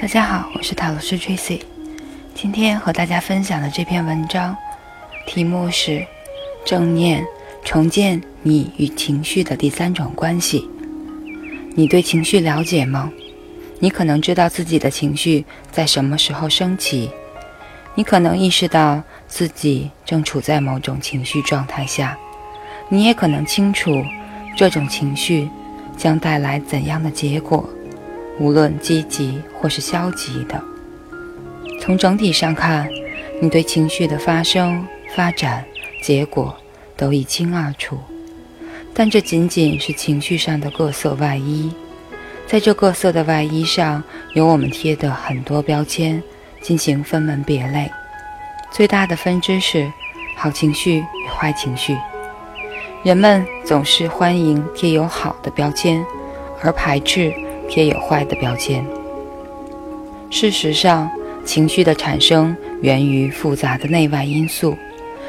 大家好，我是塔罗斯 Tracy。今天和大家分享的这篇文章，题目是“正念重建你与情绪的第三种关系”。你对情绪了解吗？你可能知道自己的情绪在什么时候升起，你可能意识到自己正处在某种情绪状态下，你也可能清楚这种情绪将带来怎样的结果。无论积极或是消极的，从整体上看，你对情绪的发生、发展、结果都一清二楚。但这仅仅是情绪上的各色外衣，在这各色的外衣上，有我们贴的很多标签，进行分门别类。最大的分支是好情绪与坏情绪。人们总是欢迎贴有好的标签，而排斥。贴有坏的标签。事实上，情绪的产生源于复杂的内外因素，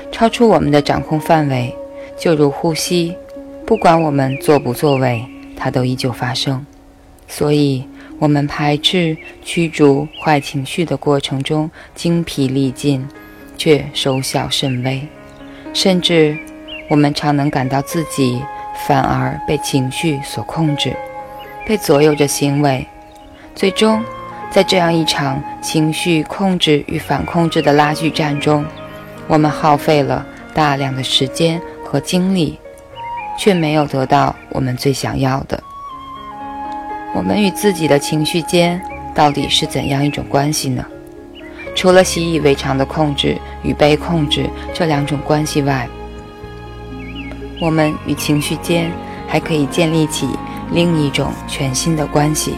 超出我们的掌控范围。就如呼吸，不管我们作不作为，它都依旧发生。所以，我们排斥驱逐坏情绪的过程中精疲力尽，却收效甚微。甚至，我们常能感到自己反而被情绪所控制。被左右着行为，最终，在这样一场情绪控制与反控制的拉锯战中，我们耗费了大量的时间和精力，却没有得到我们最想要的。我们与自己的情绪间到底是怎样一种关系呢？除了习以为常的控制与被控制这两种关系外，我们与情绪间还可以建立起。另一种全新的关系，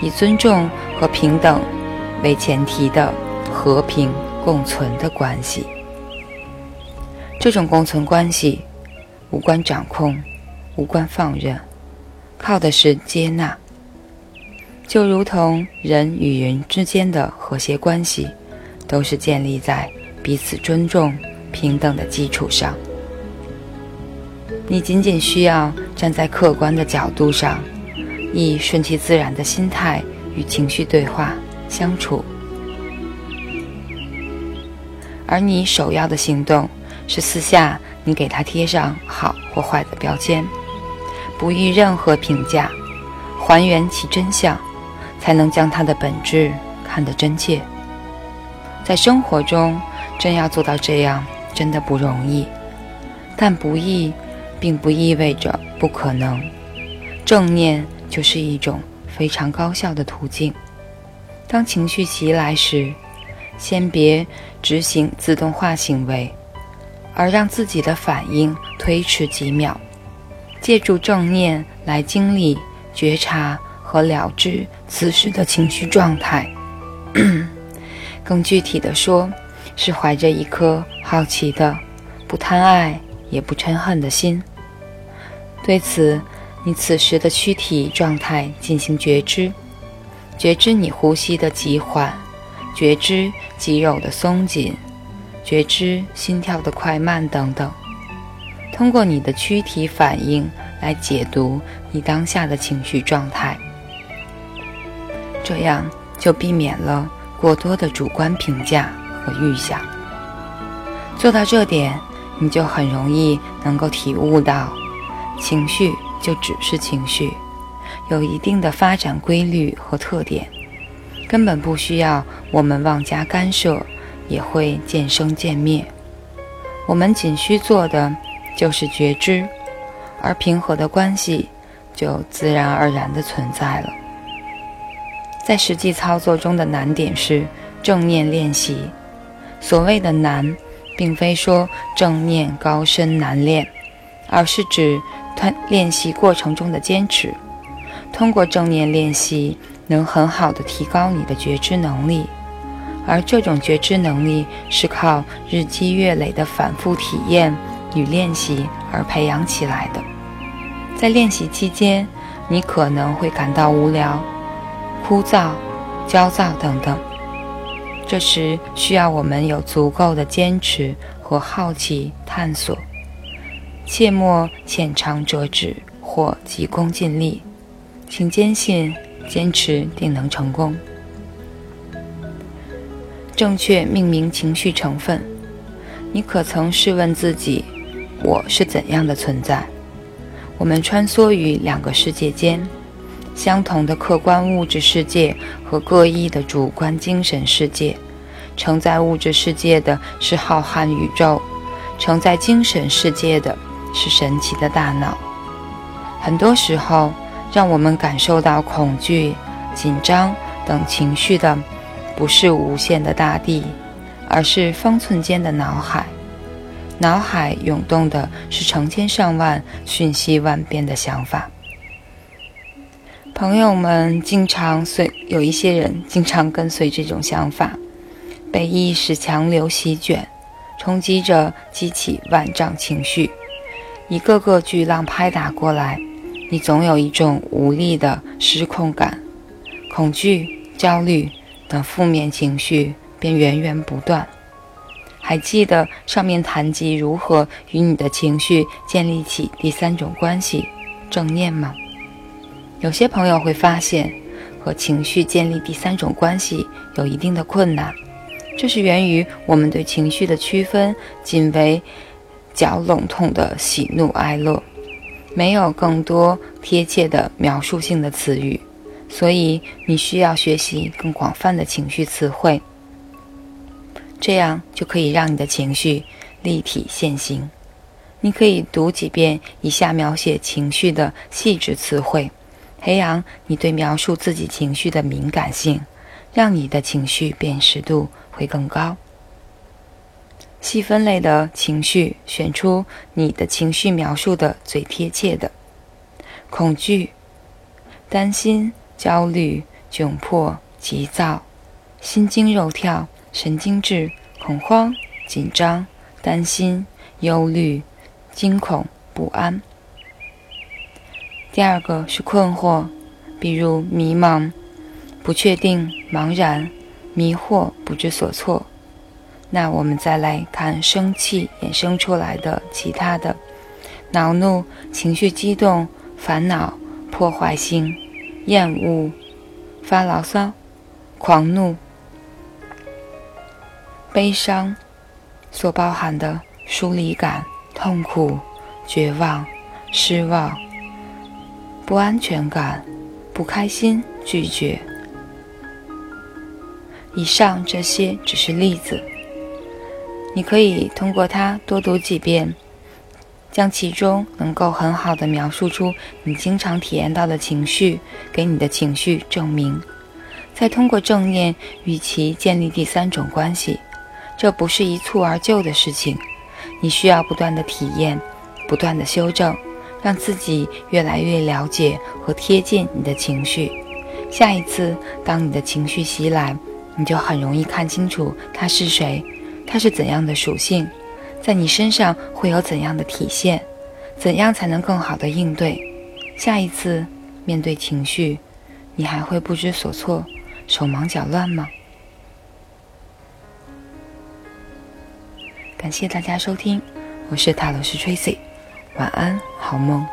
以尊重和平等为前提的和平共存的关系。这种共存关系无关掌控，无关放任，靠的是接纳。就如同人与人之间的和谐关系，都是建立在彼此尊重、平等的基础上。你仅仅需要站在客观的角度上，以顺其自然的心态与情绪对话相处，而你首要的行动是私下你给他贴上好或坏的标签，不予任何评价，还原其真相，才能将它的本质看得真切。在生活中，真要做到这样，真的不容易，但不易。并不意味着不可能。正念就是一种非常高效的途径。当情绪袭来时，先别执行自动化行为，而让自己的反应推迟几秒，借助正念来经历、觉察和了知此时的情绪状态。更具体的说，是怀着一颗好奇的、不贪爱也不嗔恨的心。对此，你此时的躯体状态进行觉知，觉知你呼吸的急缓，觉知肌肉的松紧，觉知心跳的快慢等等。通过你的躯体反应来解读你当下的情绪状态，这样就避免了过多的主观评价和预想。做到这点，你就很容易能够体悟到。情绪就只是情绪，有一定的发展规律和特点，根本不需要我们妄加干涉，也会渐生渐灭。我们仅需做的就是觉知，而平和的关系就自然而然的存在了。在实际操作中的难点是正念练习。所谓的难，并非说正念高深难练，而是指。练习过程中的坚持，通过正念练习，能很好的提高你的觉知能力，而这种觉知能力是靠日积月累的反复体验与练习而培养起来的。在练习期间，你可能会感到无聊、枯燥、焦躁等等，这时需要我们有足够的坚持和好奇探索。切莫浅尝辄止，或急功近利，请坚信，坚持定能成功。正确命名情绪成分，你可曾试问自己：我是怎样的存在？我们穿梭于两个世界间，相同的客观物质世界和各异的主观精神世界。承载物质世界的是浩瀚宇宙，承载精神世界的是神奇的大脑。很多时候，让我们感受到恐惧、紧张等情绪的，不是无限的大地，而是方寸间的脑海。脑海涌动的是成千上万、瞬息万变的想法。朋友们经常随有一些人经常跟随这种想法。被意识强流席卷，冲击着，激起万丈情绪，一个个巨浪拍打过来，你总有一种无力的失控感，恐惧、焦虑等负面情绪便源源不断。还记得上面谈及如何与你的情绪建立起第三种关系——正念吗？有些朋友会发现，和情绪建立第三种关系有一定的困难。这是源于我们对情绪的区分仅为较笼统的喜怒哀乐，没有更多贴切的描述性的词语，所以你需要学习更广泛的情绪词汇，这样就可以让你的情绪立体现形。你可以读几遍以下描写情绪的细致词汇，培养你对描述自己情绪的敏感性，让你的情绪辨识度。会更高。细分类的情绪，选出你的情绪描述的最贴切的：恐惧、担心、焦虑、窘迫、急躁、心惊肉跳、神经质、恐慌、紧张、担心、忧虑、惊恐、不安。第二个是困惑，比如迷茫、不确定、茫然。迷惑、不知所措，那我们再来看生气衍生出来的其他的恼怒、情绪激动、烦恼、破坏性、厌恶、发牢骚、狂怒、悲伤所包含的疏离感、痛苦、绝望、失望、不安全感、不开心、拒绝。以上这些只是例子，你可以通过它多读几遍，将其中能够很好的描述出你经常体验到的情绪，给你的情绪证明，再通过正念与其建立第三种关系。这不是一蹴而就的事情，你需要不断的体验，不断的修正，让自己越来越了解和贴近你的情绪。下一次，当你的情绪袭来，你就很容易看清楚他是谁，它是怎样的属性，在你身上会有怎样的体现，怎样才能更好的应对？下一次面对情绪，你还会不知所措、手忙脚乱吗？感谢大家收听，我是塔罗斯 Tracy，晚安，好梦。